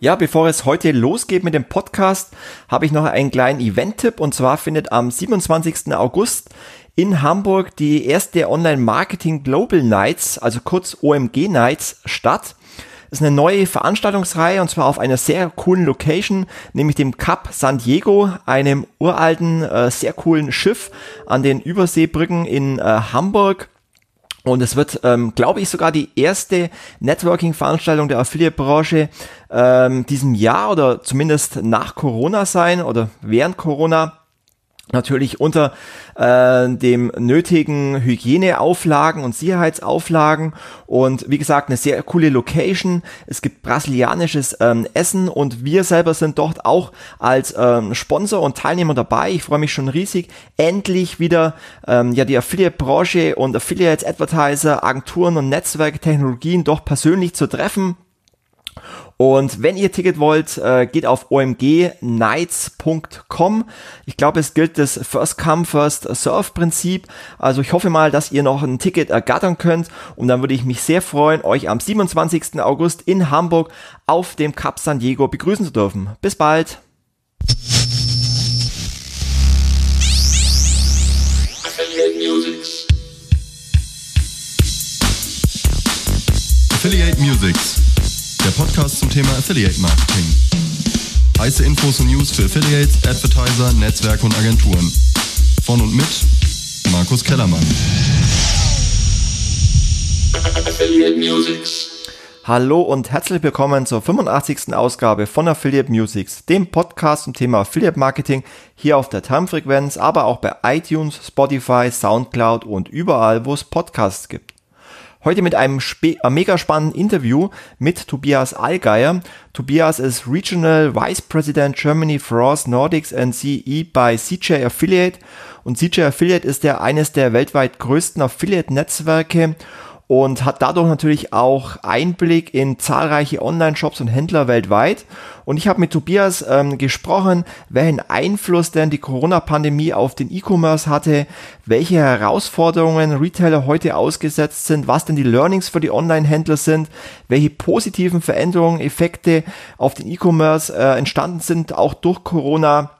Ja, bevor es heute losgeht mit dem Podcast, habe ich noch einen kleinen Event-Tipp und zwar findet am 27. August in Hamburg die erste Online-Marketing Global Nights, also kurz OMG Nights, statt. Das ist eine neue Veranstaltungsreihe und zwar auf einer sehr coolen Location, nämlich dem Cap San Diego, einem uralten, äh, sehr coolen Schiff an den Überseebrücken in äh, Hamburg. Und es wird, ähm, glaube ich, sogar die erste Networking-Veranstaltung der Affiliate-Branche ähm, diesem Jahr oder zumindest nach Corona sein oder während Corona natürlich unter äh, dem nötigen Hygieneauflagen und Sicherheitsauflagen und wie gesagt eine sehr coole Location. Es gibt brasilianisches ähm, Essen und wir selber sind dort auch als ähm, Sponsor und Teilnehmer dabei. Ich freue mich schon riesig, endlich wieder ähm, ja die Affiliate-Branche und Affiliates, Advertiser, Agenturen und Netzwerke, Technologien doch persönlich zu treffen. Und wenn ihr Ticket wollt, äh, geht auf omgnights.com. Ich glaube, es gilt das First Come, First Serve Prinzip. Also ich hoffe mal, dass ihr noch ein Ticket ergattern könnt. Und dann würde ich mich sehr freuen, euch am 27. August in Hamburg auf dem Cup San Diego begrüßen zu dürfen. Bis bald. Affiliate Musics. Der Podcast zum Thema Affiliate Marketing. Heiße Infos und News für Affiliates, Advertiser, Netzwerke und Agenturen. Von und mit Markus Kellermann. Affiliate Musics. Hallo und herzlich willkommen zur 85. Ausgabe von Affiliate Musics, dem Podcast zum Thema Affiliate Marketing hier auf der Termfrequenz, aber auch bei iTunes, Spotify, Soundcloud und überall, wo es Podcasts gibt. Heute mit einem äh, mega spannenden Interview mit Tobias Allgeier. Tobias ist Regional Vice President Germany France Nordics and CE bei CJ Affiliate. Und CJ Affiliate ist der eines der weltweit größten Affiliate-Netzwerke und hat dadurch natürlich auch Einblick in zahlreiche Online-Shops und Händler weltweit. Und ich habe mit Tobias ähm, gesprochen, welchen Einfluss denn die Corona-Pandemie auf den E-Commerce hatte, welche Herausforderungen Retailer heute ausgesetzt sind, was denn die Learnings für die Online-Händler sind, welche positiven Veränderungen, Effekte auf den E-Commerce äh, entstanden sind, auch durch Corona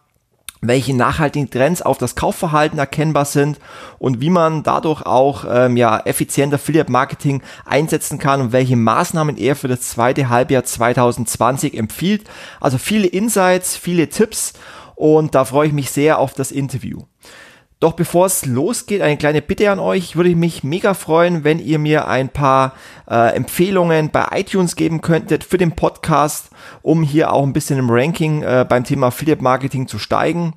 welche nachhaltigen Trends auf das Kaufverhalten erkennbar sind und wie man dadurch auch ähm, ja effizienter Affiliate Marketing einsetzen kann und welche Maßnahmen er für das zweite Halbjahr 2020 empfiehlt. Also viele Insights, viele Tipps und da freue ich mich sehr auf das Interview. Doch bevor es losgeht, eine kleine Bitte an euch. Ich würde mich mega freuen, wenn ihr mir ein paar äh, Empfehlungen bei iTunes geben könntet für den Podcast, um hier auch ein bisschen im Ranking äh, beim Thema Affiliate Marketing zu steigen.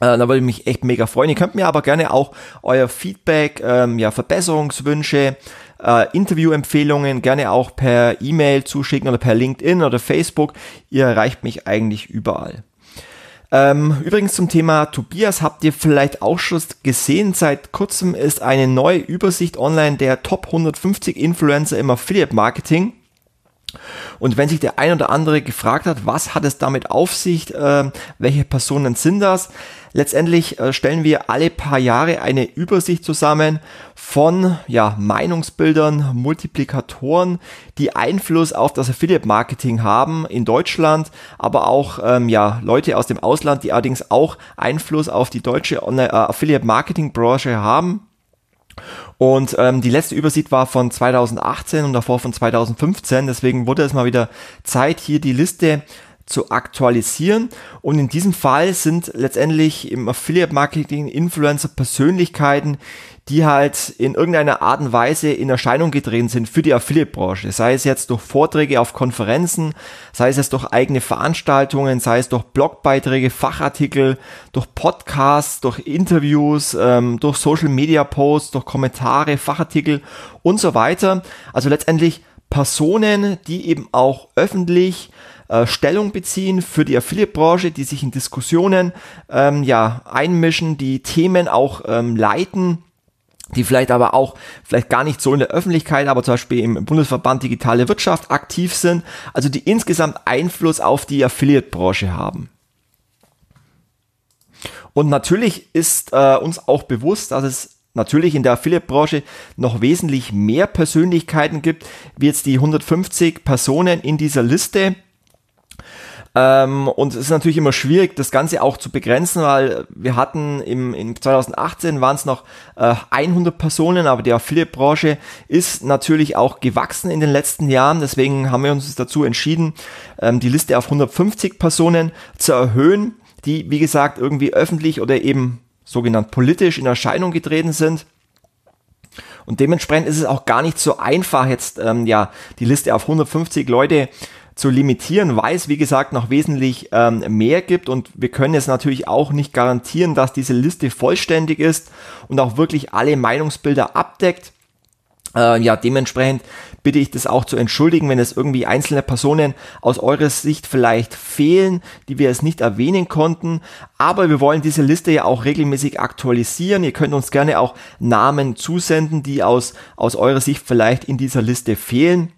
Äh, da würde ich mich echt mega freuen. Ihr könnt mir aber gerne auch euer Feedback, ähm, ja, Verbesserungswünsche, äh, Interviewempfehlungen gerne auch per E-Mail zuschicken oder per LinkedIn oder Facebook. Ihr erreicht mich eigentlich überall. Ähm, übrigens zum Thema Tobias habt ihr vielleicht auch schon gesehen, seit kurzem ist eine neue Übersicht online der Top 150 Influencer im Affiliate Marketing. Und wenn sich der ein oder andere gefragt hat, was hat es damit auf sich, äh, welche Personen sind das, letztendlich äh, stellen wir alle paar Jahre eine Übersicht zusammen von ja, Meinungsbildern, Multiplikatoren, die Einfluss auf das Affiliate Marketing haben in Deutschland, aber auch ähm, ja, Leute aus dem Ausland, die allerdings auch Einfluss auf die deutsche äh, Affiliate Marketing Branche haben. Und ähm, die letzte Übersicht war von 2018 und davor von 2015. Deswegen wurde es mal wieder Zeit, hier die Liste zu aktualisieren. Und in diesem Fall sind letztendlich im Affiliate Marketing Influencer Persönlichkeiten, die halt in irgendeiner Art und Weise in Erscheinung getreten sind für die Affiliate-Branche. Sei es jetzt durch Vorträge auf Konferenzen, sei es jetzt durch eigene Veranstaltungen, sei es durch Blogbeiträge, Fachartikel, durch Podcasts, durch Interviews, ähm, durch Social-Media-Posts, durch Kommentare, Fachartikel und so weiter. Also letztendlich Personen, die eben auch öffentlich äh, Stellung beziehen für die Affiliate-Branche, die sich in Diskussionen ähm, ja einmischen, die Themen auch ähm, leiten die vielleicht aber auch vielleicht gar nicht so in der Öffentlichkeit, aber zum Beispiel im Bundesverband Digitale Wirtschaft aktiv sind, also die insgesamt Einfluss auf die Affiliate-Branche haben. Und natürlich ist äh, uns auch bewusst, dass es natürlich in der Affiliate-Branche noch wesentlich mehr Persönlichkeiten gibt, wie jetzt die 150 Personen in dieser Liste. Ähm, und es ist natürlich immer schwierig, das Ganze auch zu begrenzen, weil wir hatten im, in 2018 waren es noch äh, 100 Personen, aber die Affiliate-Branche ist natürlich auch gewachsen in den letzten Jahren. Deswegen haben wir uns dazu entschieden, ähm, die Liste auf 150 Personen zu erhöhen, die, wie gesagt, irgendwie öffentlich oder eben sogenannt politisch in Erscheinung getreten sind. Und dementsprechend ist es auch gar nicht so einfach, jetzt ähm, ja die Liste auf 150 Leute zu limitieren, weil es wie gesagt noch wesentlich ähm, mehr gibt und wir können jetzt natürlich auch nicht garantieren, dass diese Liste vollständig ist und auch wirklich alle Meinungsbilder abdeckt. Äh, ja, dementsprechend bitte ich das auch zu entschuldigen, wenn es irgendwie einzelne Personen aus eurer Sicht vielleicht fehlen, die wir es nicht erwähnen konnten. Aber wir wollen diese Liste ja auch regelmäßig aktualisieren. Ihr könnt uns gerne auch Namen zusenden, die aus, aus eurer Sicht vielleicht in dieser Liste fehlen.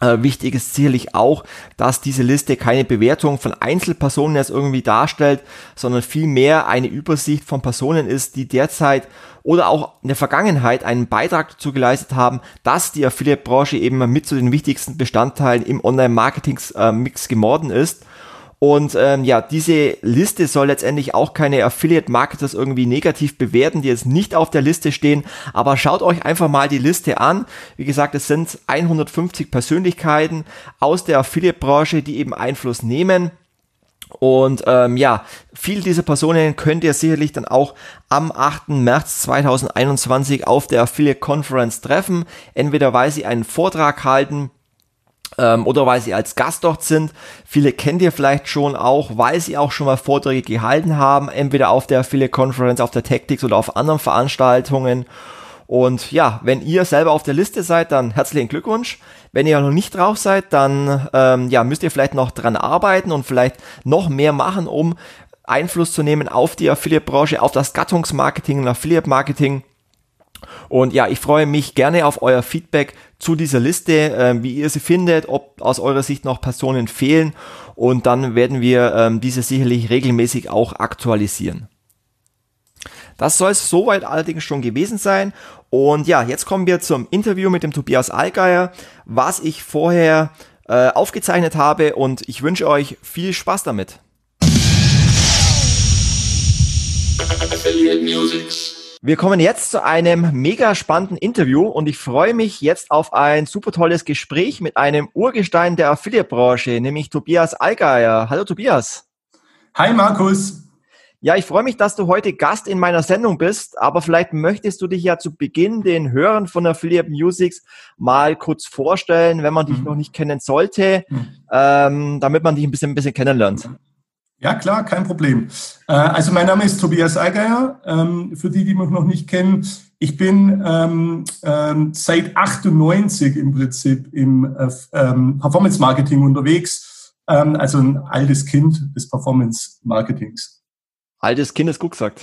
Äh, wichtig ist sicherlich auch, dass diese Liste keine Bewertung von Einzelpersonen jetzt irgendwie darstellt, sondern vielmehr eine Übersicht von Personen ist, die derzeit oder auch in der Vergangenheit einen Beitrag dazu geleistet haben, dass die Affiliate-Branche eben mit zu den wichtigsten Bestandteilen im Online-Marketing-Mix geworden ist. Und ähm, ja, diese Liste soll letztendlich auch keine Affiliate-Marketers irgendwie negativ bewerten, die jetzt nicht auf der Liste stehen. Aber schaut euch einfach mal die Liste an. Wie gesagt, es sind 150 Persönlichkeiten aus der Affiliate-Branche, die eben Einfluss nehmen. Und ähm, ja, viele dieser Personen könnt ihr sicherlich dann auch am 8. März 2021 auf der Affiliate Conference treffen. Entweder weil sie einen Vortrag halten ähm, oder weil sie als Gast dort sind. Viele kennt ihr vielleicht schon auch, weil sie auch schon mal Vorträge gehalten haben, entweder auf der Affiliate Conference, auf der Tactics oder auf anderen Veranstaltungen. Und ja, wenn ihr selber auf der Liste seid, dann herzlichen Glückwunsch. Wenn ihr noch nicht drauf seid, dann ähm, ja, müsst ihr vielleicht noch dran arbeiten und vielleicht noch mehr machen, um Einfluss zu nehmen auf die Affiliate-Branche, auf das Gattungsmarketing und Affiliate-Marketing. Und ja, ich freue mich gerne auf euer Feedback zu dieser Liste, äh, wie ihr sie findet, ob aus eurer Sicht noch Personen fehlen. Und dann werden wir ähm, diese sicherlich regelmäßig auch aktualisieren. Das soll es soweit allerdings schon gewesen sein. Und ja, jetzt kommen wir zum Interview mit dem Tobias Allgeier, was ich vorher äh, aufgezeichnet habe und ich wünsche euch viel Spaß damit. Affiliate Music. Wir kommen jetzt zu einem mega spannenden Interview und ich freue mich jetzt auf ein super tolles Gespräch mit einem Urgestein der Affiliate-Branche, nämlich Tobias Allgeier. Hallo Tobias. Hi Markus. Ja, ich freue mich, dass du heute Gast in meiner Sendung bist, aber vielleicht möchtest du dich ja zu Beginn den Hörern von Affiliate Musics mal kurz vorstellen, wenn man dich mhm. noch nicht kennen sollte, mhm. ähm, damit man dich ein bisschen, ein bisschen kennenlernt. Ja, klar, kein Problem. Äh, also mein Name ist Tobias Allgeier, ähm, für die, die mich noch nicht kennen. Ich bin ähm, ähm, seit 98 im Prinzip im äh, Performance Marketing unterwegs, also ein altes Kind des Performance Marketings. Altes Kind ist gut gesagt.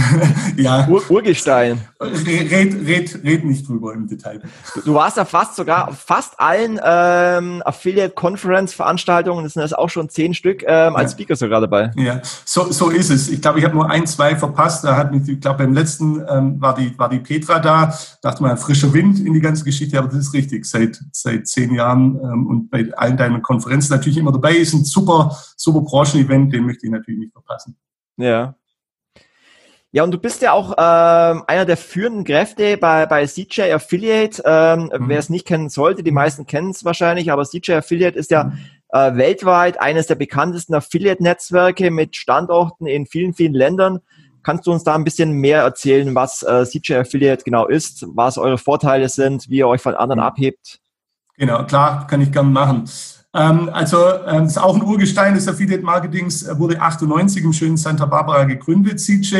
ja. Ur Urgestein. Red, red, red nicht drüber im Detail. Du warst ja fast sogar auf fast allen ähm, Affiliate Conference Veranstaltungen, das sind jetzt auch schon zehn Stück, ähm, als ja. Speaker sogar dabei. Ja, so, so ist es. Ich glaube, ich habe nur ein, zwei verpasst. Da hat mich, ich glaube, beim letzten ähm, war, die, war die Petra da. Dachte mal, frischer Wind in die ganze Geschichte, aber das ist richtig. Seit, seit zehn Jahren ähm, und bei allen deinen Konferenzen natürlich immer dabei. Ist ein super, super Branchen-Event, den möchte ich natürlich nicht verpassen. Ja. Ja, und du bist ja auch ähm, einer der führenden Kräfte bei, bei CJ Affiliate. Ähm, mhm. Wer es nicht kennen sollte, die meisten kennen es wahrscheinlich, aber CJ Affiliate ist ja mhm. äh, weltweit eines der bekanntesten Affiliate-Netzwerke mit Standorten in vielen, vielen Ländern. Kannst du uns da ein bisschen mehr erzählen, was äh, CJ Affiliate genau ist, was eure Vorteile sind, wie ihr euch von anderen mhm. abhebt? Genau, klar, kann ich gerne machen. Ähm, also ähm, ist auch ein Urgestein des Affiliate Marketings, wurde 98 im schönen Santa Barbara gegründet, CJ.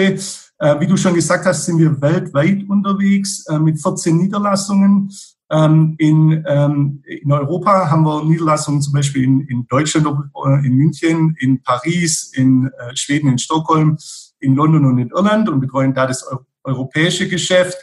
Äh, wie du schon gesagt hast, sind wir weltweit unterwegs äh, mit 14 Niederlassungen. Ähm, in, in Europa haben wir Niederlassungen zum Beispiel in, in Deutschland, äh, in München, in Paris, in Schweden, in Stockholm, in London und in Irland und betreuen da das europäische Geschäft.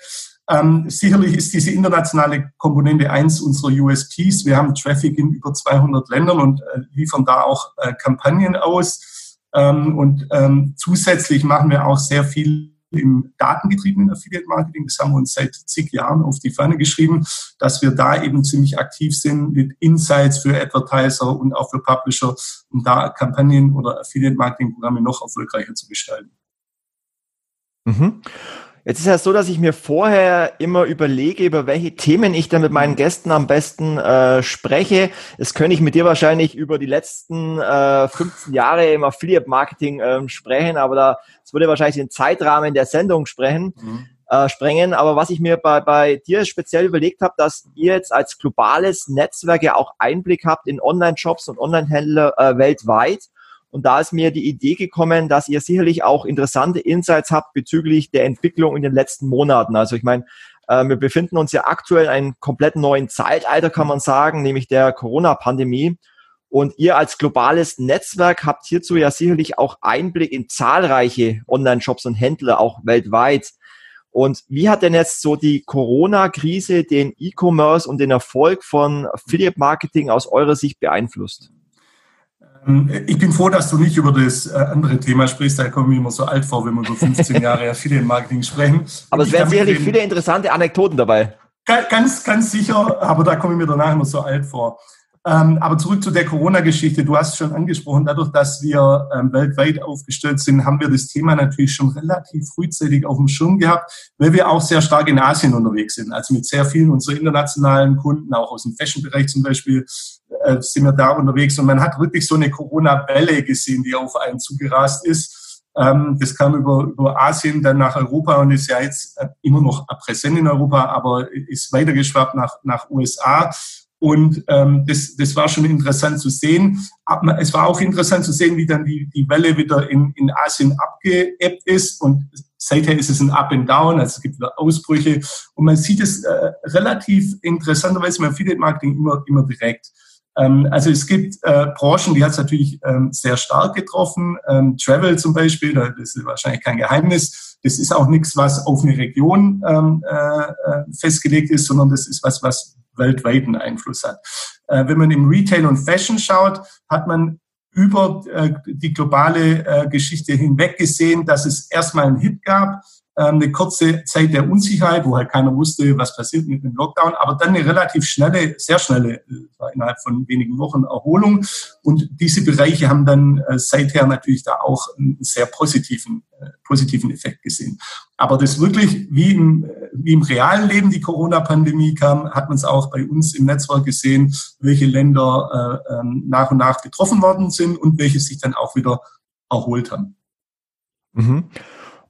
Ähm, sicherlich ist diese internationale Komponente eins unserer USPs. Wir haben Traffic in über 200 Ländern und äh, liefern da auch äh, Kampagnen aus. Ähm, und ähm, zusätzlich machen wir auch sehr viel im datengetriebenen Affiliate Marketing. Das haben wir uns seit zig Jahren auf die Fahne geschrieben, dass wir da eben ziemlich aktiv sind mit Insights für Advertiser und auch für Publisher, um da Kampagnen oder Affiliate Marketing Programme noch erfolgreicher zu gestalten. Mhm. Jetzt ist ja so, dass ich mir vorher immer überlege, über welche Themen ich dann mit meinen Gästen am besten äh, spreche. Das könnte ich mit dir wahrscheinlich über die letzten äh, 15 Jahre im Affiliate-Marketing äh, sprechen, aber da das würde wahrscheinlich den Zeitrahmen der Sendung sprechen. Mhm. Äh, sprengen. Aber was ich mir bei, bei dir speziell überlegt habe, dass ihr jetzt als globales Netzwerk ja auch Einblick habt in Online-Shops und Online-Händler äh, weltweit und da ist mir die Idee gekommen, dass ihr sicherlich auch interessante Insights habt bezüglich der Entwicklung in den letzten Monaten. Also ich meine, äh, wir befinden uns ja aktuell in einem komplett neuen Zeitalter, kann man sagen, nämlich der Corona-Pandemie. Und ihr als globales Netzwerk habt hierzu ja sicherlich auch Einblick in zahlreiche Online-Shops und Händler auch weltweit. Und wie hat denn jetzt so die Corona-Krise den E-Commerce und den Erfolg von Affiliate Marketing aus eurer Sicht beeinflusst? Ähm, ich bin froh, dass du nicht über das äh, andere Thema sprichst. Da kommen wir immer so alt vor, wenn wir über 15 Jahre Affiliate-Marketing sprechen. Aber es wären sicherlich viele interessante Anekdoten dabei. Ganz, ganz sicher, aber da komme ich mir danach immer so alt vor. Ähm, aber zurück zu der Corona-Geschichte. Du hast schon angesprochen, dadurch, dass wir ähm, weltweit aufgestellt sind, haben wir das Thema natürlich schon relativ frühzeitig auf dem Schirm gehabt, weil wir auch sehr stark in Asien unterwegs sind. Also mit sehr vielen unserer internationalen Kunden, auch aus dem Fashion-Bereich zum Beispiel, äh, sind wir da unterwegs. Und man hat wirklich so eine Corona-Welle gesehen, die auf einen zugerast ist. Ähm, das kam über, über Asien dann nach Europa und ist ja jetzt äh, immer noch präsent in Europa, aber ist weitergeschwappt nach, nach USA. Und ähm, das, das war schon interessant zu sehen. Es war auch interessant zu sehen, wie dann die, die Welle wieder in, in Asien abgeebbt ist. Und seither ist es ein Up and Down, also es gibt wieder Ausbrüche. Und man sieht es äh, relativ interessanterweise im Affiliate Marketing immer, immer direkt. Ähm, also es gibt äh, Branchen, die hat es natürlich ähm, sehr stark getroffen. Ähm, Travel zum Beispiel, das ist wahrscheinlich kein Geheimnis. Das ist auch nichts, was auf eine Region ähm, äh, äh festgelegt ist, sondern das ist was, was weltweiten Einfluss hat. Äh, wenn man im Retail und Fashion schaut, hat man über äh, die globale äh, Geschichte hinweg gesehen, dass es erstmal einen Hit gab, eine kurze Zeit der Unsicherheit, wo halt keiner wusste, was passiert mit dem Lockdown, aber dann eine relativ schnelle, sehr schnelle, äh, innerhalb von wenigen Wochen Erholung. Und diese Bereiche haben dann äh, seither natürlich da auch einen sehr positiven, äh, positiven Effekt gesehen. Aber das wirklich, wie im, wie im realen Leben die Corona-Pandemie kam, hat man es auch bei uns im Netzwerk gesehen, welche Länder äh, ähm, nach und nach getroffen worden sind und welche sich dann auch wieder erholt haben. Mhm.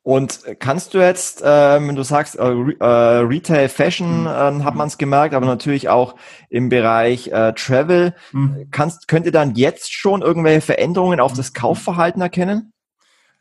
Und kannst du jetzt, ähm, wenn du sagst, äh, äh, Retail Fashion äh, hat man es gemerkt, aber natürlich auch im Bereich äh, Travel, mhm. kannst, könnt ihr dann jetzt schon irgendwelche Veränderungen auf das Kaufverhalten erkennen?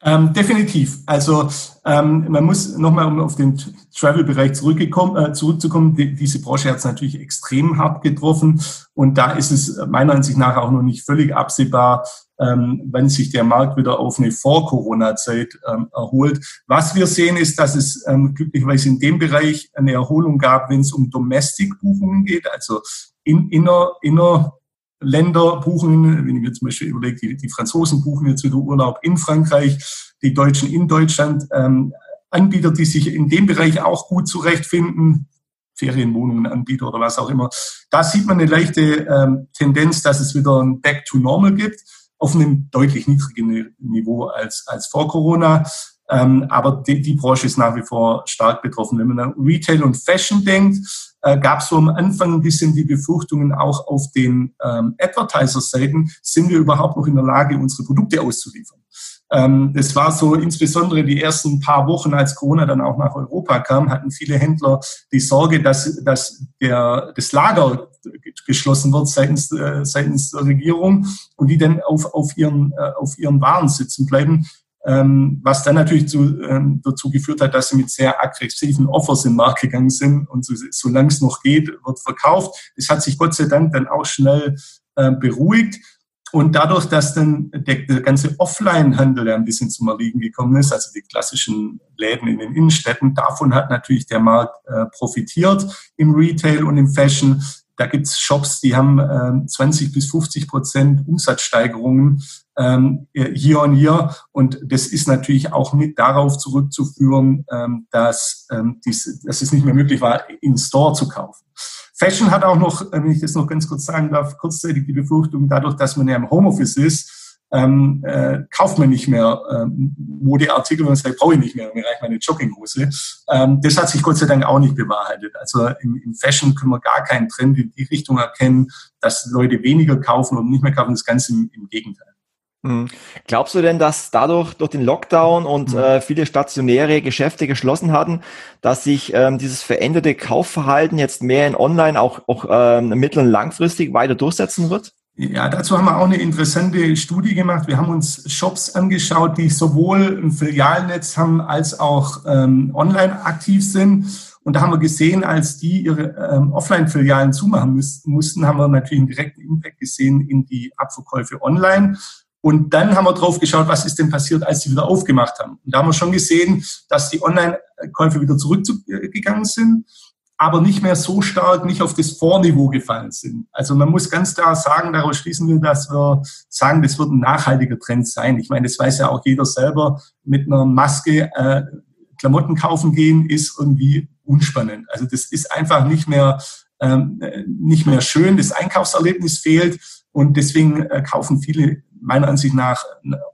Ähm, definitiv. Also ähm, man muss nochmal, um auf den Travel-Bereich äh, zurückzukommen, die, diese Branche hat es natürlich extrem hart getroffen und da ist es meiner Ansicht nach auch noch nicht völlig absehbar, ähm, wenn sich der Markt wieder auf eine Vor-Corona-Zeit ähm, erholt. Was wir sehen, ist, dass es ähm, glücklicherweise in dem Bereich eine Erholung gab, wenn es um Domestic-Buchungen geht, also in, inner, inner Länder buchen, wenn ich mir zum Beispiel überlege, die, die Franzosen buchen jetzt wieder Urlaub in Frankreich, die Deutschen in Deutschland, ähm, Anbieter, die sich in dem Bereich auch gut zurechtfinden, Ferienwohnungen Anbieter oder was auch immer. Da sieht man eine leichte ähm, Tendenz, dass es wieder ein Back to Normal gibt, auf einem deutlich niedrigen Niveau als, als vor Corona. Ähm, aber die, die Branche ist nach wie vor stark betroffen. Wenn man an Retail und Fashion denkt, äh, gab es so am Anfang ein bisschen die Befürchtungen, auch auf den ähm, Advertiser-Seiten, sind wir überhaupt noch in der Lage, unsere Produkte auszuliefern. Ähm, das war so insbesondere die ersten paar Wochen, als Corona dann auch nach Europa kam, hatten viele Händler die Sorge, dass, dass der, das Lager geschlossen wird seitens, äh, seitens der Regierung und die dann auf, auf, ihren, äh, auf ihren Waren sitzen bleiben ähm, was dann natürlich zu, ähm, dazu geführt hat, dass sie mit sehr aggressiven Offers im Markt gegangen sind und so, solange es noch geht, wird verkauft. Es hat sich Gott sei Dank dann auch schnell äh, beruhigt. Und dadurch, dass dann der, der ganze Offline-Handel ein bisschen zum Erliegen gekommen ist, also die klassischen Läden in den Innenstädten, davon hat natürlich der Markt äh, profitiert im Retail und im Fashion. Da gibt's Shops, die haben äh, 20 bis 50 Prozent Umsatzsteigerungen ähm, year on year. Und das ist natürlich auch mit darauf zurückzuführen, ähm, dass, ähm, dass es nicht mehr möglich war, in Store zu kaufen. Fashion hat auch noch, wenn ich das noch ganz kurz sagen darf, kurzzeitig die Befürchtung, dadurch, dass man ja im Homeoffice ist, ähm, äh, kauft man nicht mehr ähm, Modeartikel und sagt, brauche ich nicht mehr, mir reicht meine Jogginghose. Ähm, das hat sich Gott sei Dank auch nicht bewahrheitet. Also im, im Fashion können wir gar keinen Trend in die Richtung erkennen, dass Leute weniger kaufen und nicht mehr kaufen. Das Ganze im, im Gegenteil. Hm. Glaubst du denn, dass dadurch durch den Lockdown und mhm. äh, viele stationäre Geschäfte geschlossen hatten, dass sich ähm, dieses veränderte Kaufverhalten jetzt mehr in Online auch, auch ähm, mittel- und langfristig weiter durchsetzen wird? Ja, dazu haben wir auch eine interessante Studie gemacht. Wir haben uns Shops angeschaut, die sowohl ein Filialnetz haben als auch ähm, online aktiv sind. Und da haben wir gesehen, als die ihre ähm, Offline-Filialen zumachen müssten, mussten, haben wir natürlich einen direkten Impact gesehen in die Abverkäufe online. Und dann haben wir drauf geschaut, was ist denn passiert, als sie wieder aufgemacht haben. Und da haben wir schon gesehen, dass die Online-Käufe wieder zurückgegangen sind aber nicht mehr so stark, nicht auf das Vorniveau gefallen sind. Also man muss ganz klar sagen, daraus schließen wir, dass wir sagen, das wird ein nachhaltiger Trend sein. Ich meine, das weiß ja auch jeder selber, mit einer Maske äh, Klamotten kaufen gehen ist irgendwie unspannend. Also das ist einfach nicht mehr, ähm, nicht mehr schön, das Einkaufserlebnis fehlt und deswegen äh, kaufen viele meiner Ansicht nach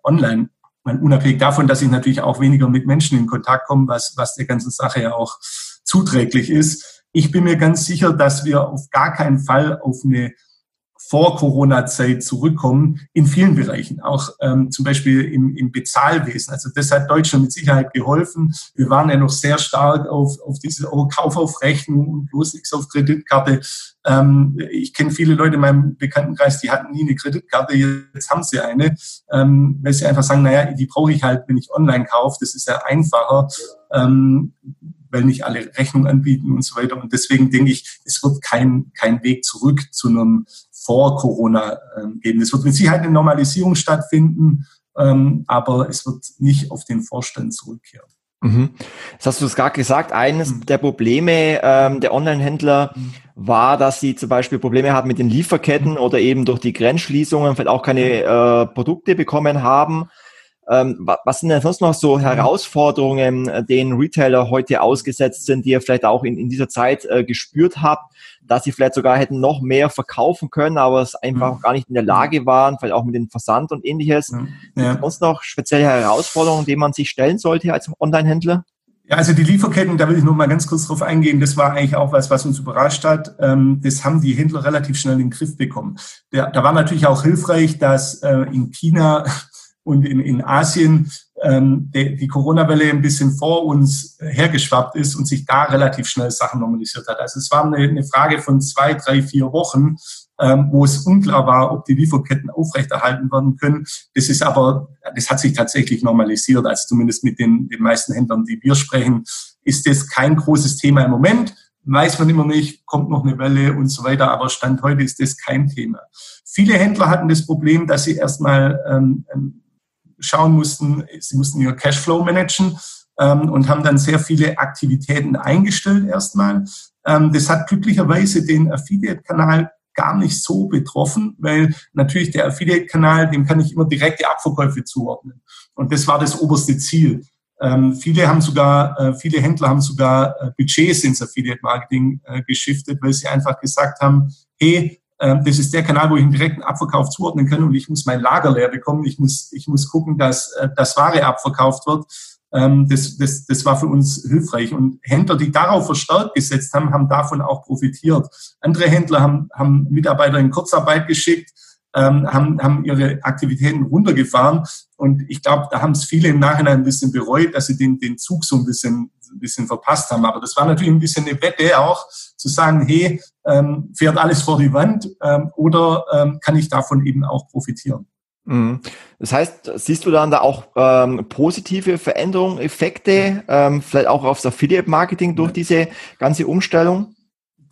online unabhängig davon, dass ich natürlich auch weniger mit Menschen in Kontakt komme, was, was der ganzen Sache ja auch zuträglich ist. Ich bin mir ganz sicher, dass wir auf gar keinen Fall auf eine vor-Corona-Zeit zurückkommen in vielen Bereichen, auch ähm, zum Beispiel im, im Bezahlwesen. Also das hat Deutschland mit Sicherheit geholfen. Wir waren ja noch sehr stark auf, auf diese oh, Kauf auf Rechnung und bloß nichts auf Kreditkarte. Ähm, ich kenne viele Leute in meinem Bekanntenkreis, die hatten nie eine Kreditkarte, jetzt haben sie eine, ähm, weil sie einfach sagen, naja, die brauche ich halt, wenn ich online kaufe, das ist ja einfacher. Ähm, weil nicht alle Rechnung anbieten und so weiter. Und deswegen denke ich, es wird kein, kein Weg zurück zu einem vor Corona ähm, geben. Es wird mit Sicherheit eine Normalisierung stattfinden, ähm, aber es wird nicht auf den Vorstand zurückkehren. Mhm. Jetzt hast du es gerade gesagt, eines mhm. der Probleme ähm, der Online-Händler mhm. war, dass sie zum Beispiel Probleme haben mit den Lieferketten mhm. oder eben durch die Grenzschließungen vielleicht auch keine äh, Produkte bekommen haben. Ähm, was sind denn sonst noch so mhm. Herausforderungen, äh, denen Retailer heute ausgesetzt sind, die ihr vielleicht auch in, in dieser Zeit äh, gespürt habt, dass sie vielleicht sogar hätten noch mehr verkaufen können, aber es einfach mhm. gar nicht in der Lage waren, vielleicht auch mit dem Versand und ähnliches. Ja. Sonst noch spezielle Herausforderungen, denen man sich stellen sollte als Online-Händler? Ja, also die Lieferketten, da will ich noch mal ganz kurz drauf eingehen. Das war eigentlich auch was, was uns überrascht hat. Ähm, das haben die Händler relativ schnell in den Griff bekommen. Da war natürlich auch hilfreich, dass äh, in China und in, in Asien ähm, die, die Corona-Welle ein bisschen vor uns hergeschwappt ist und sich da relativ schnell Sachen normalisiert hat. Also es war eine, eine Frage von zwei, drei, vier Wochen, ähm, wo es unklar war, ob die Lieferketten aufrechterhalten werden können. Das ist aber, das hat sich tatsächlich normalisiert. Also zumindest mit den, den meisten Händlern, die wir sprechen, ist das kein großes Thema im Moment. Weiß man immer nicht, kommt noch eine Welle und so weiter, aber Stand heute ist das kein Thema. Viele Händler hatten das Problem, dass sie erstmal ähm, schauen mussten, sie mussten ihr Cashflow managen ähm, und haben dann sehr viele Aktivitäten eingestellt erstmal. Ähm, das hat glücklicherweise den Affiliate-Kanal gar nicht so betroffen, weil natürlich der Affiliate-Kanal, dem kann ich immer direkte Abverkäufe zuordnen. Und das war das oberste Ziel. Ähm, viele haben sogar, äh, viele Händler haben sogar äh, Budgets ins Affiliate-Marketing äh, geschiftet, weil sie einfach gesagt haben, hey, das ist der Kanal, wo ich einen direkten Abverkauf zuordnen kann und ich muss mein Lager leer bekommen. Ich muss, ich muss gucken, dass, äh, dass Ware abverkauft wird. Ähm, das, das, das war für uns hilfreich. Und Händler, die darauf verstärkt gesetzt haben, haben davon auch profitiert. Andere Händler haben, haben Mitarbeiter in Kurzarbeit geschickt, ähm, haben, haben ihre Aktivitäten runtergefahren. Und ich glaube, da haben es viele im Nachhinein ein bisschen bereut, dass sie den, den Zug so ein bisschen, ein bisschen verpasst haben. Aber das war natürlich ein bisschen eine Wette auch, zu sagen, hey, ähm, fährt alles vor die Wand ähm, oder ähm, kann ich davon eben auch profitieren? Mhm. Das heißt, siehst du dann da auch ähm, positive Veränderungen, Effekte, ähm, vielleicht auch aufs Affiliate-Marketing durch diese ganze Umstellung?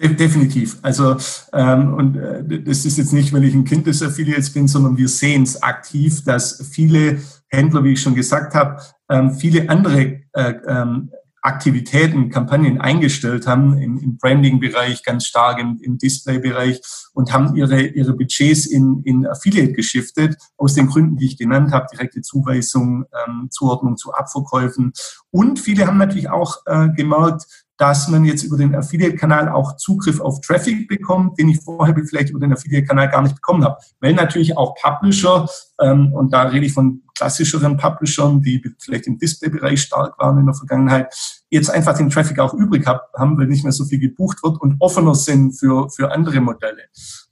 Definitiv. Also ähm, und äh, das ist jetzt nicht, wenn ich ein Kind des Affiliates bin, sondern wir sehen es aktiv, dass viele Händler, wie ich schon gesagt habe, ähm, viele andere äh, ähm, Aktivitäten, Kampagnen eingestellt haben, im, im Branding-Bereich ganz stark, im, im Display-Bereich und haben ihre, ihre Budgets in, in Affiliate geschiftet, aus den Gründen, die ich genannt habe, direkte Zuweisung, ähm, Zuordnung zu Abverkäufen. Und viele haben natürlich auch äh, gemerkt, dass man jetzt über den Affiliate-Kanal auch Zugriff auf Traffic bekommt, den ich vorher vielleicht über den Affiliate-Kanal gar nicht bekommen habe. Weil natürlich auch Publisher, ähm, und da rede ich von klassischeren Publishern, die vielleicht im Display-Bereich stark waren in der Vergangenheit, jetzt einfach den Traffic auch übrig haben, weil nicht mehr so viel gebucht wird und offener sind für, für andere Modelle.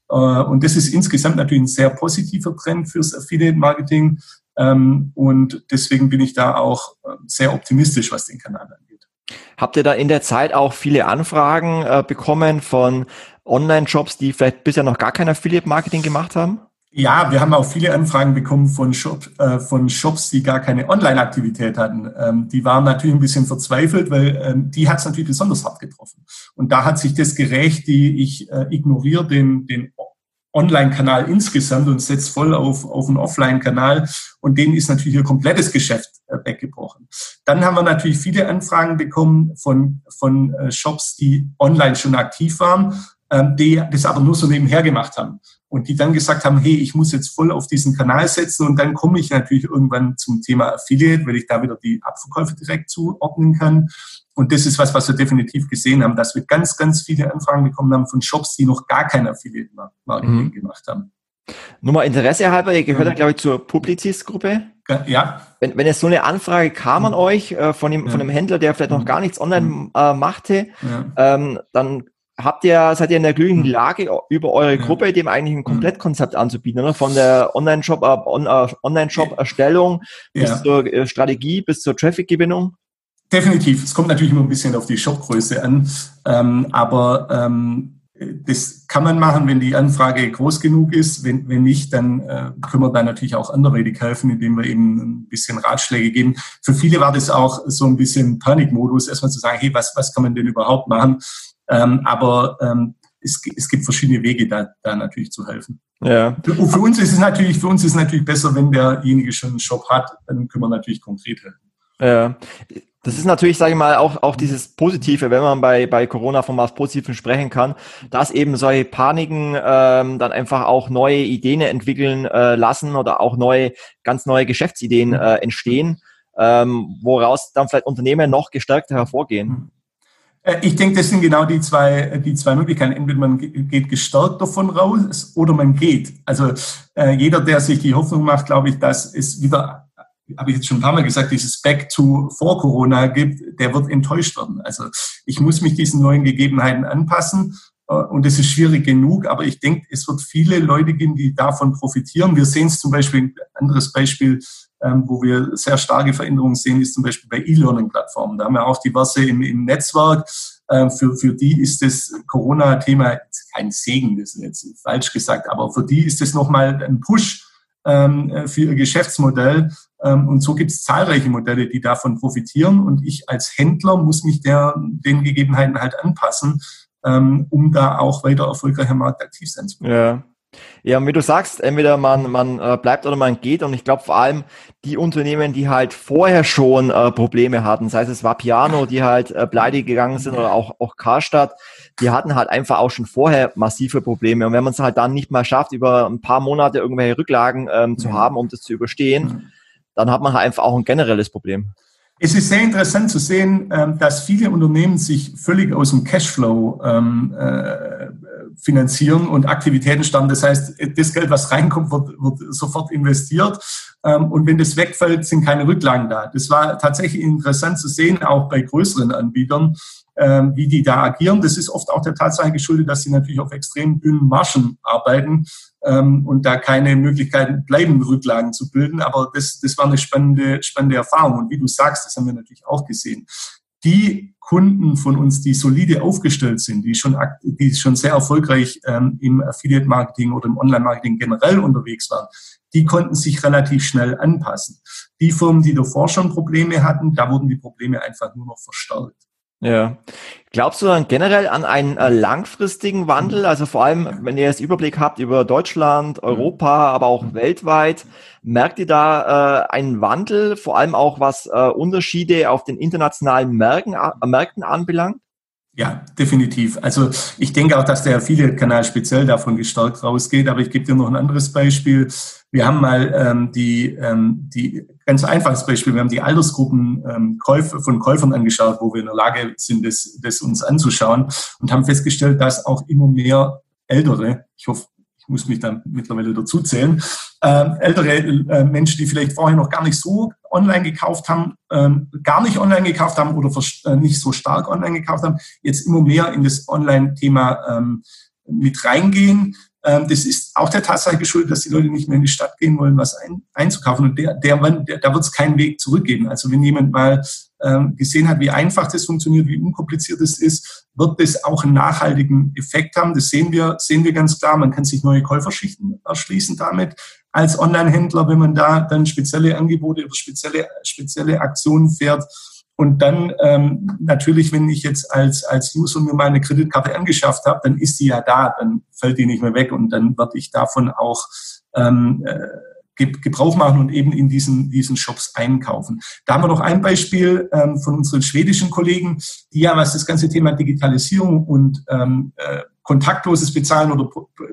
Äh, und das ist insgesamt natürlich ein sehr positiver Trend fürs Affiliate-Marketing. Ähm, und deswegen bin ich da auch äh, sehr optimistisch, was den Kanal angeht. Habt ihr da in der Zeit auch viele Anfragen äh, bekommen von Online-Shops, die vielleicht bisher noch gar kein Affiliate-Marketing gemacht haben? Ja, wir haben auch viele Anfragen bekommen von, Shop, äh, von Shops, die gar keine Online-Aktivität hatten. Ähm, die waren natürlich ein bisschen verzweifelt, weil ähm, die hat es natürlich besonders hart getroffen. Und da hat sich das gerecht, die ich äh, ignoriere den, den Online-Kanal insgesamt und setzt voll auf, auf einen Offline-Kanal. Und denen ist natürlich ihr komplettes Geschäft weggebrochen. Dann haben wir natürlich viele Anfragen bekommen von, von äh, Shops, die online schon aktiv waren, ähm, die das aber nur so nebenher gemacht haben. Und die dann gesagt haben, hey, ich muss jetzt voll auf diesen Kanal setzen und dann komme ich natürlich irgendwann zum Thema Affiliate, weil ich da wieder die Abverkäufe direkt zuordnen kann. Und das ist was, was wir definitiv gesehen haben, dass wir ganz, ganz viele Anfragen bekommen haben von Shops, die noch gar kein Affiliate-Marketing mhm. gemacht haben. Nur mal Interesse halber, ihr gehört ja, glaube ich, zur Publicis-Gruppe. Ja. Wenn, wenn jetzt so eine Anfrage kam an mhm. euch äh, von, dem, ja. von einem Händler, der vielleicht noch mhm. gar nichts online mhm. äh, machte, ja. ähm, dann habt ihr, seid ihr in der glücklichen Lage, über eure Gruppe dem eigentlich ein Komplettkonzept anzubieten, oder? Von der Online-Shop, äh, On, äh, Online-Shop-Erstellung bis zur äh, Strategie, bis zur Traffic-Gewinnung? Definitiv. Es kommt natürlich immer ein bisschen auf die Shopgröße an. Ähm, aber ähm, das kann man machen, wenn die Anfrage groß genug ist. Wenn, wenn nicht, dann äh, können wir da natürlich auch anderweitig helfen, indem wir eben ein bisschen Ratschläge geben. Für viele war das auch so ein bisschen Panikmodus, erstmal zu sagen, hey, was, was kann man denn überhaupt machen? Ähm, aber ähm, es, es gibt verschiedene Wege, da, da natürlich zu helfen. Ja. Für, für uns ist es natürlich, für uns ist es natürlich besser, wenn derjenige schon einen Shop hat, dann können wir natürlich konkret helfen. Ja. Das ist natürlich, sage ich mal, auch, auch dieses Positive, wenn man bei, bei Corona von was Positivem sprechen kann, dass eben solche Paniken ähm, dann einfach auch neue Ideen entwickeln äh, lassen oder auch neue, ganz neue Geschäftsideen äh, entstehen, ähm, woraus dann vielleicht Unternehmen noch gestärkter hervorgehen. Äh, ich denke, das sind genau die zwei, die zwei Möglichkeiten. Entweder man geht gestärkt davon raus oder man geht. Also äh, jeder, der sich die Hoffnung macht, glaube ich, dass es wieder habe ich jetzt schon ein paar Mal gesagt, dieses Back to vor Corona gibt, der wird enttäuscht werden. Also ich muss mich diesen neuen Gegebenheiten anpassen äh, und es ist schwierig genug, aber ich denke, es wird viele Leute geben, die davon profitieren. Wir sehen es zum Beispiel, ein anderes Beispiel, ähm, wo wir sehr starke Veränderungen sehen, ist zum Beispiel bei E-Learning-Plattformen. Da haben wir auch diverse im, im Netzwerk. Ähm, für, für die ist das Corona-Thema kein Segen, das ist jetzt falsch gesagt, aber für die ist es nochmal ein Push, ähm, äh, für ihr Geschäftsmodell. Ähm, und so gibt es zahlreiche Modelle, die davon profitieren. Und ich als Händler muss mich der, den Gegebenheiten halt anpassen, ähm, um da auch weiter erfolgreich am Markt aktiv sein zu können. Ja. Ja, und wie du sagst, entweder man, man äh, bleibt oder man geht. Und ich glaube vor allem die Unternehmen, die halt vorher schon äh, Probleme hatten, sei es Vapiano, die halt äh, pleite gegangen sind oder auch, auch Karstadt, die hatten halt einfach auch schon vorher massive Probleme. Und wenn man es halt dann nicht mal schafft, über ein paar Monate irgendwelche Rücklagen ähm, zu haben, um das zu überstehen, dann hat man halt einfach auch ein generelles Problem. Es ist sehr interessant zu sehen, ähm, dass viele Unternehmen sich völlig aus dem Cashflow ähm, äh, finanzieren und Aktivitäten starten. Das heißt, das Geld, was reinkommt, wird, wird sofort investiert. Ähm, und wenn das wegfällt, sind keine Rücklagen da. Das war tatsächlich interessant zu sehen, auch bei größeren Anbietern, ähm, wie die da agieren. Das ist oft auch der Tatsache geschuldet, dass sie natürlich auf extrem dünnen Marschen arbeiten ähm, und da keine Möglichkeiten bleiben, Rücklagen zu bilden. Aber das, das war eine spannende, spannende Erfahrung. Und wie du sagst, das haben wir natürlich auch gesehen. Die Kunden von uns, die solide aufgestellt sind, die schon, die schon sehr erfolgreich ähm, im Affiliate-Marketing oder im Online-Marketing generell unterwegs waren, die konnten sich relativ schnell anpassen. Die Firmen, die davor schon Probleme hatten, da wurden die Probleme einfach nur noch verstärkt. Ja. Glaubst du dann generell an einen äh, langfristigen Wandel? Also vor allem, wenn ihr jetzt Überblick habt über Deutschland, Europa, aber auch weltweit, merkt ihr da äh, einen Wandel, vor allem auch was äh, Unterschiede auf den internationalen Märkten, äh, Märkten anbelangt? Ja, definitiv. Also ich denke auch, dass der Affiliate-Kanal speziell davon gestärkt rausgeht. Aber ich gebe dir noch ein anderes Beispiel. Wir haben mal ähm, die, ähm, die ganz einfaches Beispiel. Wir haben die Altersgruppen ähm, Käufe, von Käufern angeschaut, wo wir in der Lage sind, das, das uns anzuschauen und haben festgestellt, dass auch immer mehr Ältere, ich hoffe, muss mich da mittlerweile dazu zählen, äh, ältere äh, Menschen, die vielleicht vorher noch gar nicht so online gekauft haben, ähm, gar nicht online gekauft haben oder äh, nicht so stark online gekauft haben, jetzt immer mehr in das Online-Thema ähm, mit reingehen. Ähm, das ist auch der Tatsache geschuldet, dass die Leute nicht mehr in die Stadt gehen wollen, was ein, einzukaufen. Und der, der, der, da wird es keinen Weg zurückgeben. Also wenn jemand mal gesehen hat, wie einfach das funktioniert, wie unkompliziert es ist, wird das auch einen nachhaltigen Effekt haben. Das sehen wir, sehen wir ganz klar. Man kann sich neue Käuferschichten erschließen damit als Online-Händler, wenn man da dann spezielle Angebote oder spezielle, spezielle Aktionen fährt. Und dann ähm, natürlich, wenn ich jetzt als, als User mir meine Kreditkarte angeschafft habe, dann ist die ja da, dann fällt die nicht mehr weg und dann werde ich davon auch ähm, äh, Gebrauch machen und eben in diesen, diesen Shops einkaufen. Da haben wir noch ein Beispiel ähm, von unseren schwedischen Kollegen, die ja, was das ganze Thema Digitalisierung und ähm, äh, kontaktloses Bezahlen oder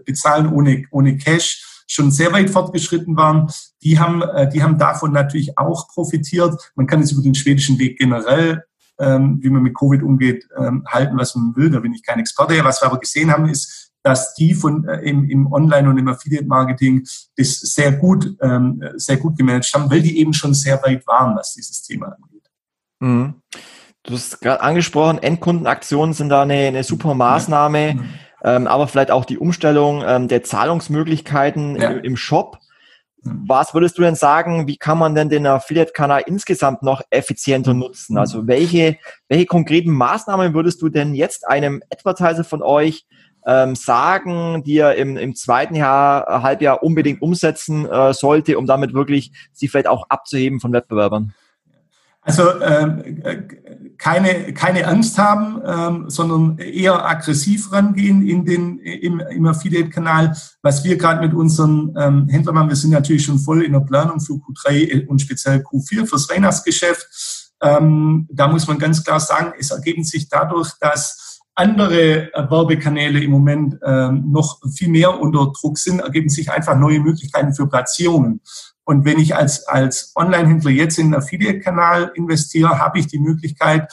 Bezahlen ohne, ohne Cash schon sehr weit fortgeschritten waren, die haben, äh, die haben davon natürlich auch profitiert. Man kann es über den schwedischen Weg generell, ähm, wie man mit Covid umgeht, ähm, halten, was man will. Da bin ich kein Experte. Was wir aber gesehen haben, ist, dass die von äh, im, im Online- und im Affiliate-Marketing das sehr gut, ähm, sehr gut gemanagt haben, weil die eben schon sehr weit waren, was dieses Thema angeht. Mhm. Du hast gerade angesprochen, Endkundenaktionen sind da eine, eine super Maßnahme. Ja. Mhm ähm, aber vielleicht auch die Umstellung ähm, der Zahlungsmöglichkeiten ja. im, im, Shop. Hm. Was würdest du denn sagen, wie kann man denn den Affiliate-Kanal insgesamt noch effizienter nutzen? Also hm. welche, welche konkreten Maßnahmen würdest du denn jetzt einem Advertiser von euch ähm, sagen, die er im, im zweiten Jahr, Halbjahr unbedingt umsetzen äh, sollte, um damit wirklich sich vielleicht auch abzuheben von Wettbewerbern? Also ähm, keine, keine Angst haben, ähm, sondern eher aggressiv rangehen in den, im, im Affiliate-Kanal. Was wir gerade mit unseren ähm, Händlern machen, wir sind natürlich schon voll in der Planung für Q3 und speziell Q4 fürs Weihnachtsgeschäft. Ähm, da muss man ganz klar sagen, es ergeben sich dadurch, dass andere Werbekanäle im Moment ähm, noch viel mehr unter Druck sind, ergeben sich einfach neue Möglichkeiten für Platzierungen. Und wenn ich als, als Online-Händler jetzt in einen Affiliate-Kanal investiere, habe ich die Möglichkeit,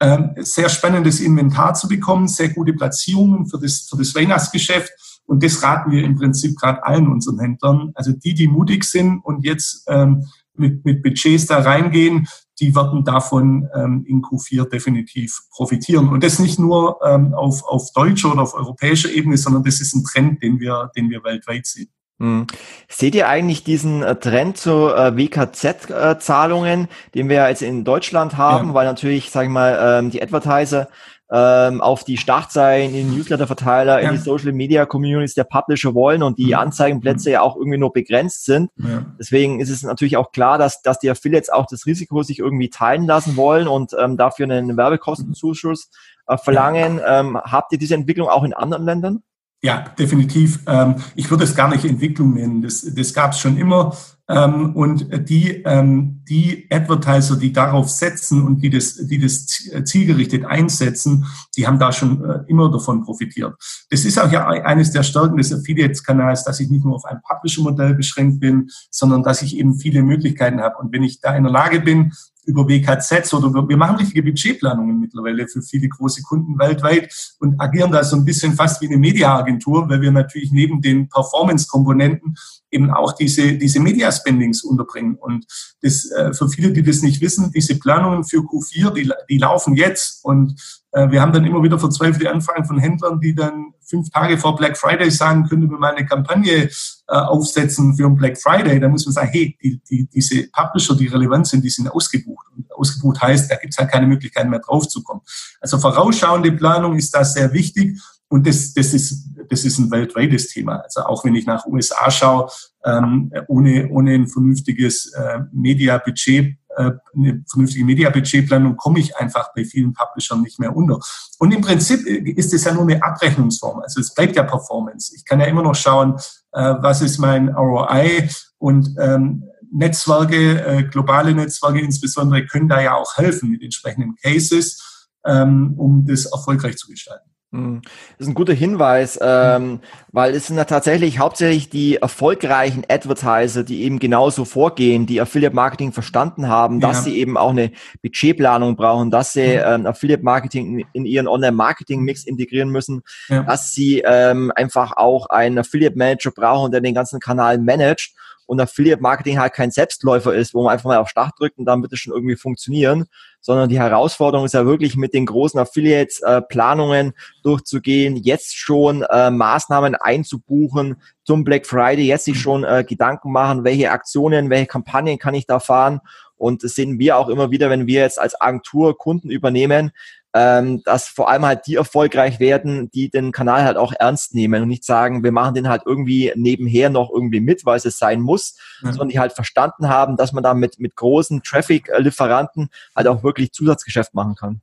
ähm, sehr spannendes Inventar zu bekommen, sehr gute Platzierungen für das, für das Weihnachtsgeschäft. Und das raten wir im Prinzip gerade allen unseren Händlern. Also die, die mutig sind und jetzt ähm, mit, mit Budgets da reingehen, die werden davon ähm, in Q4 definitiv profitieren. Und das nicht nur ähm, auf, auf deutscher oder auf europäischer Ebene, sondern das ist ein Trend, den wir, den wir weltweit sehen. Hm. Seht ihr eigentlich diesen äh, Trend zu äh, WKZ-Zahlungen, den wir jetzt in Deutschland haben, ja. weil natürlich, sag ich mal, ähm, die Advertiser ähm, auf die Startseiten, in den Newsletter-Verteiler, ja. in die Social-Media-Communities der Publisher wollen und die mhm. Anzeigenplätze ja auch irgendwie nur begrenzt sind. Ja. Deswegen ist es natürlich auch klar, dass, dass die Affiliates auch das Risiko sich irgendwie teilen lassen wollen und ähm, dafür einen Werbekostenzuschuss äh, verlangen. Ähm, habt ihr diese Entwicklung auch in anderen Ländern? Ja, definitiv. Ähm, ich würde es gar nicht Entwicklung nennen. Das, das gab es schon immer. Ähm, und die, ähm, die Advertiser, die darauf setzen und die das, die das zielgerichtet einsetzen, die haben da schon äh, immer davon profitiert. Das ist auch ja eines der Stärken des Affiliates-Kanals, dass ich nicht nur auf ein Publisher-Modell beschränkt bin, sondern dass ich eben viele Möglichkeiten habe. Und wenn ich da in der Lage bin, über WKZs oder wir machen richtige Budgetplanungen mittlerweile für viele große Kunden weltweit und agieren da so ein bisschen fast wie eine Mediaagentur, weil wir natürlich neben den Performance-Komponenten eben auch diese, diese Media-Spendings unterbringen. Und das, äh, für viele, die das nicht wissen, diese Planungen für Q4, die, die laufen jetzt und äh, wir haben dann immer wieder verzweifelte Anfragen von Händlern, die dann fünf Tage vor Black Friday sagen, können wir mal eine Kampagne äh, aufsetzen für einen Black Friday. Da muss man sagen, hey, die, die, diese Publisher, die relevant sind, die sind ausgebucht. Und ausgebucht heißt, da gibt es halt keine Möglichkeit mehr draufzukommen. Also vorausschauende Planung ist da sehr wichtig. Und das, das, ist, das ist ein weltweites Thema. Also auch wenn ich nach USA schaue, ähm, ohne, ohne ein vernünftiges äh, Media-Budget äh, eine vernünftige Media-Budgetplanung komme ich einfach bei vielen Publishern nicht mehr unter. Und im Prinzip ist es ja nur eine Abrechnungsform. Also es bleibt ja Performance. Ich kann ja immer noch schauen, äh, was ist mein ROI und ähm, Netzwerke, äh, globale Netzwerke insbesondere, können da ja auch helfen mit entsprechenden Cases, ähm, um das erfolgreich zu gestalten. Hm. Das ist ein guter Hinweis, ähm, weil es sind ja tatsächlich hauptsächlich die erfolgreichen Advertiser, die eben genauso vorgehen, die Affiliate Marketing verstanden haben, dass sie eben auch eine Budgetplanung brauchen, dass sie ähm, Affiliate Marketing in, in ihren Online-Marketing-Mix integrieren müssen, ja. dass sie ähm, einfach auch einen Affiliate Manager brauchen, der den ganzen Kanal managt und Affiliate Marketing halt kein Selbstläufer ist, wo man einfach mal auf Start drückt und dann wird es schon irgendwie funktionieren, sondern die Herausforderung ist ja wirklich mit den großen Affiliates äh, Planungen durchzugehen, jetzt schon äh, Maßnahmen einzubuchen zum Black Friday, jetzt sich schon äh, Gedanken machen, welche Aktionen, welche Kampagnen kann ich da fahren. Und das sehen wir auch immer wieder, wenn wir jetzt als Agentur Kunden übernehmen, ähm, dass vor allem halt die erfolgreich werden, die den Kanal halt auch ernst nehmen und nicht sagen, wir machen den halt irgendwie nebenher noch irgendwie mit, weil es sein muss, ja. sondern die halt verstanden haben, dass man da mit, mit großen Traffic-Lieferanten halt auch wirklich Zusatzgeschäft machen kann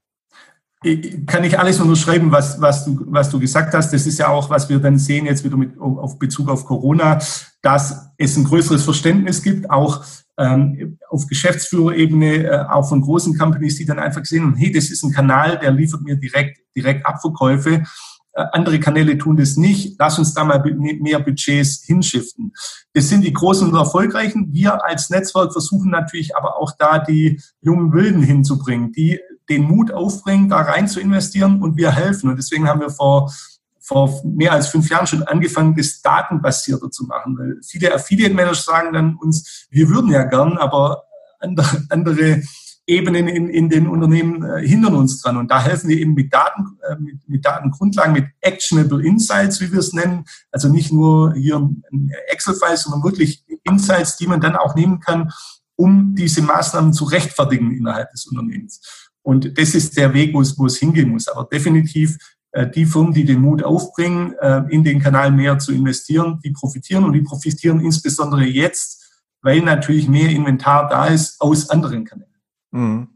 kann ich alles unterschreiben, was, was, du, was du gesagt hast. Das ist ja auch, was wir dann sehen jetzt wieder mit auf Bezug auf Corona, dass es ein größeres Verständnis gibt, auch ähm, auf Geschäftsführerebene, äh, auch von großen Companies, die dann einfach haben, hey, das ist ein Kanal, der liefert mir direkt, direkt Abverkäufe. Äh, andere Kanäle tun das nicht. Lass uns da mal mehr Budgets hinschiften. Das sind die großen und erfolgreichen. Wir als Netzwerk versuchen natürlich aber auch da die jungen Wilden hinzubringen, die den Mut aufbringen, da rein zu investieren und wir helfen. Und deswegen haben wir vor, vor mehr als fünf Jahren schon angefangen, das datenbasierter zu machen. Weil viele Affiliate-Manager sagen dann uns, wir würden ja gern, aber andere, Ebenen in, in den Unternehmen äh, hindern uns dran. Und da helfen wir eben mit Daten, äh, mit, mit Datengrundlagen, mit actionable Insights, wie wir es nennen. Also nicht nur hier ein Excel-File, sondern wirklich Insights, die man dann auch nehmen kann, um diese Maßnahmen zu rechtfertigen innerhalb des Unternehmens. Und das ist der Weg, wo es, wo es hingehen muss. Aber definitiv die Firmen, die den Mut aufbringen, äh, in den Kanal mehr zu investieren, die profitieren und die profitieren insbesondere jetzt, weil natürlich mehr Inventar da ist aus anderen Kanälen. Mhm.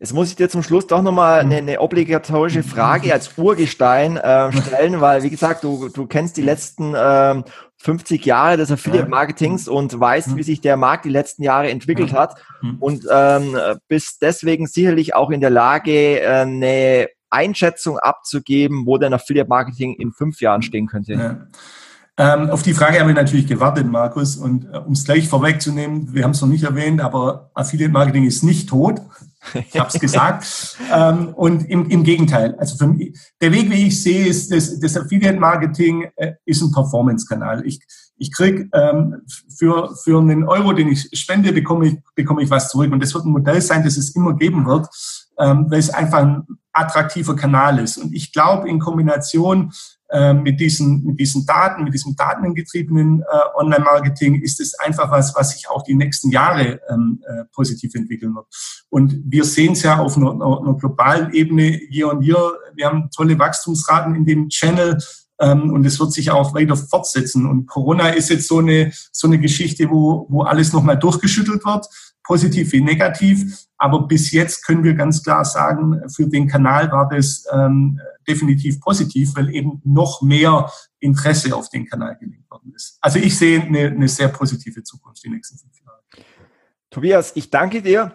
Jetzt muss ich dir zum Schluss doch nochmal eine, eine obligatorische Frage als Urgestein äh, stellen, weil, wie gesagt, du, du kennst die letzten äh, 50 Jahre des Affiliate-Marketings und weißt, mhm. wie sich der Markt die letzten Jahre entwickelt hat mhm. und ähm, bist deswegen sicherlich auch in der Lage, äh, eine Einschätzung abzugeben, wo dein Affiliate-Marketing in fünf Jahren stehen könnte. Ja. Ähm, auf die Frage haben wir natürlich gewartet, Markus. Und äh, um es gleich vorwegzunehmen, wir haben es noch nicht erwähnt, aber Affiliate Marketing ist nicht tot. Ich habe es gesagt. ähm, und im, im Gegenteil, also für mich, der Weg, wie ich sehe, ist, das, das Affiliate Marketing äh, ist ein Performance-Kanal. Ich, ich krieg ähm, für, für einen Euro, den ich spende, bekomme ich, bekomme ich was zurück. Und das wird ein Modell sein, das es immer geben wird, ähm, weil es einfach ein attraktiver Kanal ist. Und ich glaube, in Kombination ähm, mit diesen, mit diesen Daten, mit diesem datengetriebenen äh, Online-Marketing ist es einfach was, was sich auch die nächsten Jahre ähm, äh, positiv entwickeln wird. Und wir sehen es ja auf einer, einer globalen Ebene hier und hier. Wir haben tolle Wachstumsraten in dem Channel ähm, und es wird sich auch weiter fortsetzen. Und Corona ist jetzt so eine, so eine Geschichte, wo, wo alles nochmal durchgeschüttelt wird positiv wie negativ. Aber bis jetzt können wir ganz klar sagen, für den Kanal war das ähm, definitiv positiv, weil eben noch mehr Interesse auf den Kanal gelegt worden ist. Also ich sehe eine, eine sehr positive Zukunft die nächsten fünf Jahre. Tobias, ich danke dir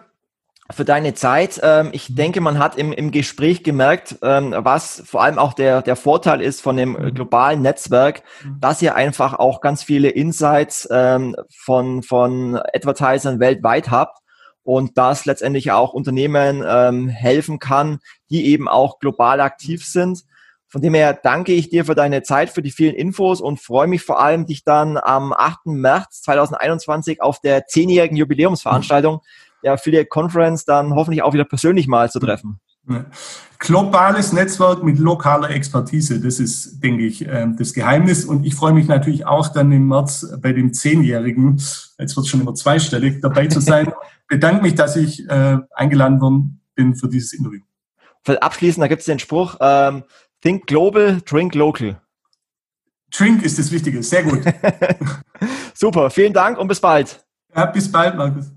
für deine Zeit. Ähm, ich mhm. denke, man hat im, im Gespräch gemerkt, ähm, was vor allem auch der, der Vorteil ist von dem mhm. globalen Netzwerk, mhm. dass ihr einfach auch ganz viele Insights ähm, von, von Advertisern weltweit habt und das letztendlich auch Unternehmen helfen kann, die eben auch global aktiv sind. Von dem her danke ich dir für deine Zeit, für die vielen Infos und freue mich vor allem, dich dann am 8. März 2021 auf der zehnjährigen Jubiläumsveranstaltung der Affiliate Conference dann hoffentlich auch wieder persönlich mal zu treffen. Globales Netzwerk mit lokaler Expertise, das ist, denke ich, ähm, das Geheimnis. Und ich freue mich natürlich auch dann im März bei dem Zehnjährigen, jetzt wird es schon immer zweistellig, dabei zu sein. Bedanke mich, dass ich äh, eingeladen worden bin für dieses Interview. Abschließend, da gibt es den Spruch, ähm, Think Global, Drink Local. Drink ist das Wichtige, sehr gut. Super, vielen Dank und bis bald. Ja, bis bald, Markus.